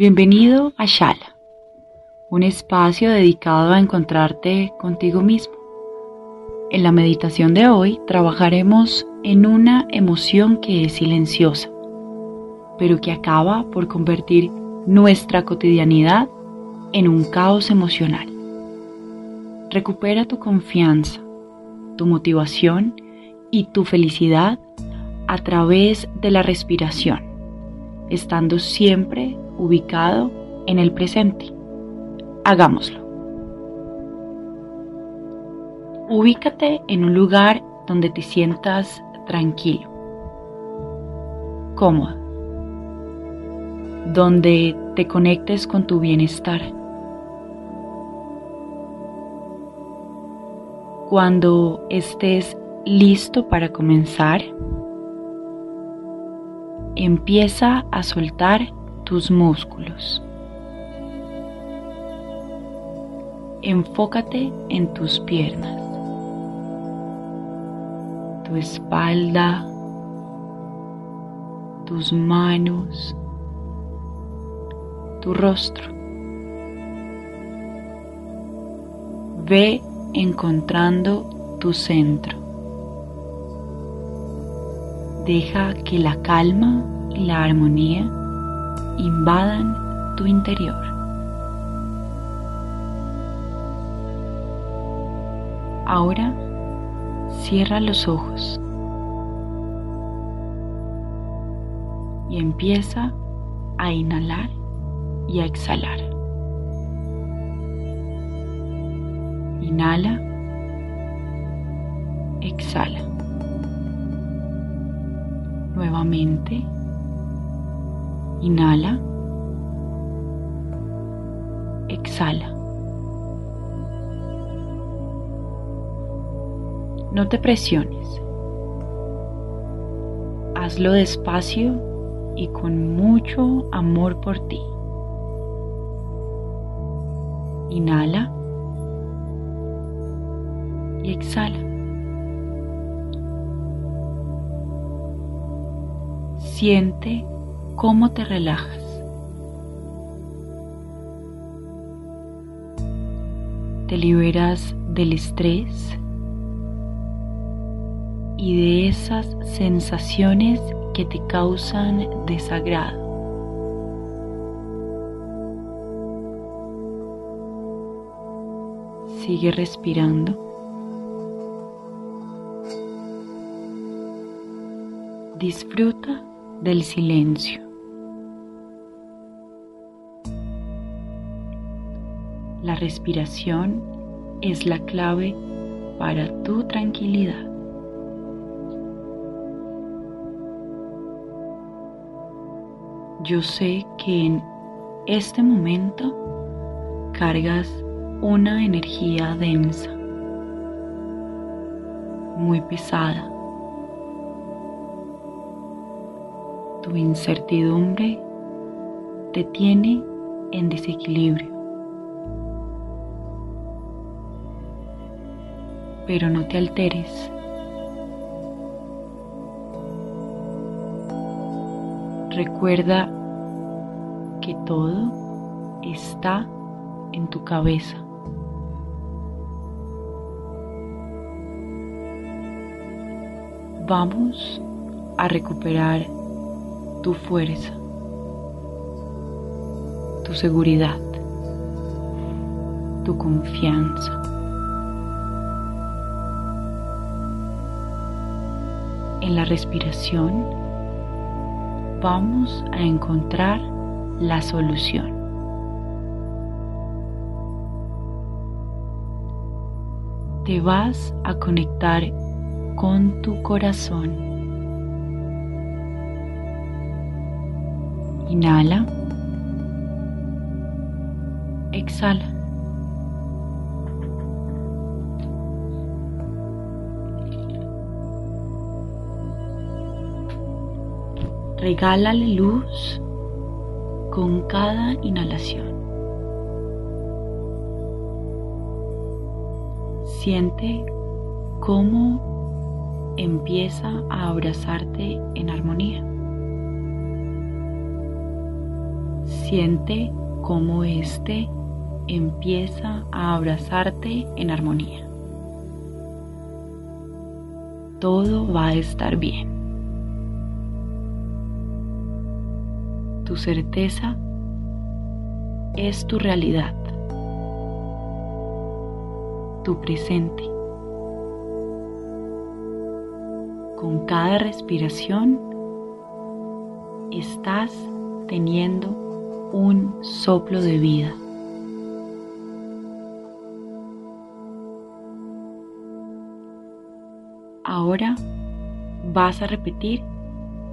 Bienvenido a Shala, un espacio dedicado a encontrarte contigo mismo. En la meditación de hoy trabajaremos en una emoción que es silenciosa, pero que acaba por convertir nuestra cotidianidad en un caos emocional. Recupera tu confianza, tu motivación y tu felicidad a través de la respiración, estando siempre ubicado en el presente. Hagámoslo. Ubícate en un lugar donde te sientas tranquilo, cómodo, donde te conectes con tu bienestar. Cuando estés listo para comenzar, empieza a soltar tus músculos. Enfócate en tus piernas, tu espalda, tus manos, tu rostro. Ve encontrando tu centro. Deja que la calma y la armonía invadan tu interior. Ahora cierra los ojos y empieza a inhalar y a exhalar. Inhala, exhala. Nuevamente. Inhala. Exhala. No te presiones. Hazlo despacio y con mucho amor por ti. Inhala y exhala. Siente cómo te relajas. Te liberas del estrés y de esas sensaciones que te causan desagrado. Sigue respirando. Disfruta del silencio. La respiración es la clave para tu tranquilidad. Yo sé que en este momento cargas una energía densa, muy pesada. Tu incertidumbre te tiene en desequilibrio. Pero no te alteres. Recuerda que todo está en tu cabeza. Vamos a recuperar tu fuerza, tu seguridad, tu confianza. En la respiración vamos a encontrar la solución. Te vas a conectar con tu corazón. Inhala. Exhala. Regálale luz con cada inhalación. Siente cómo empieza a abrazarte en armonía. Siente cómo éste empieza a abrazarte en armonía. Todo va a estar bien. Tu certeza es tu realidad, tu presente. Con cada respiración estás teniendo un soplo de vida. Ahora vas a repetir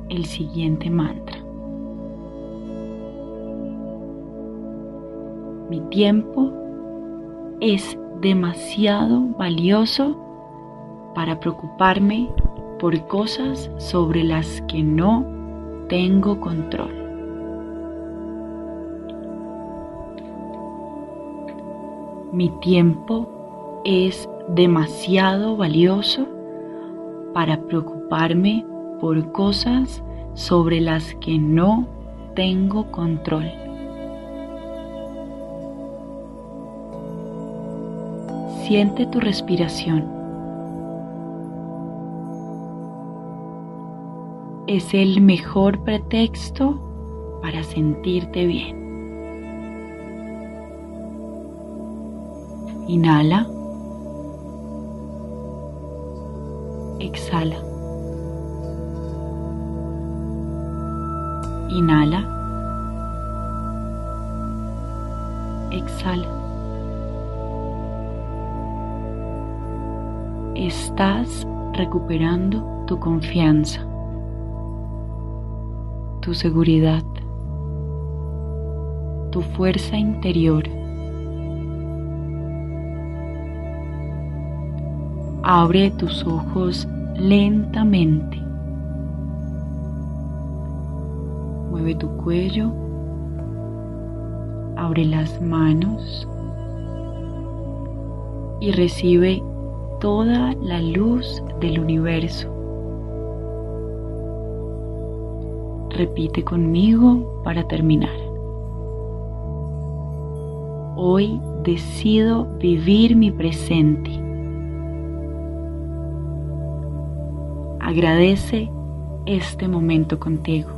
el siguiente mantra. Mi tiempo es demasiado valioso para preocuparme por cosas sobre las que no tengo control. Mi tiempo es demasiado valioso para preocuparme por cosas sobre las que no tengo control. Siente tu respiración. Es el mejor pretexto para sentirte bien. Inhala. Exhala. Inhala. Exhala. Estás recuperando tu confianza, tu seguridad, tu fuerza interior. Abre tus ojos lentamente. Mueve tu cuello. Abre las manos y recibe toda la luz del universo. Repite conmigo para terminar. Hoy decido vivir mi presente. Agradece este momento contigo.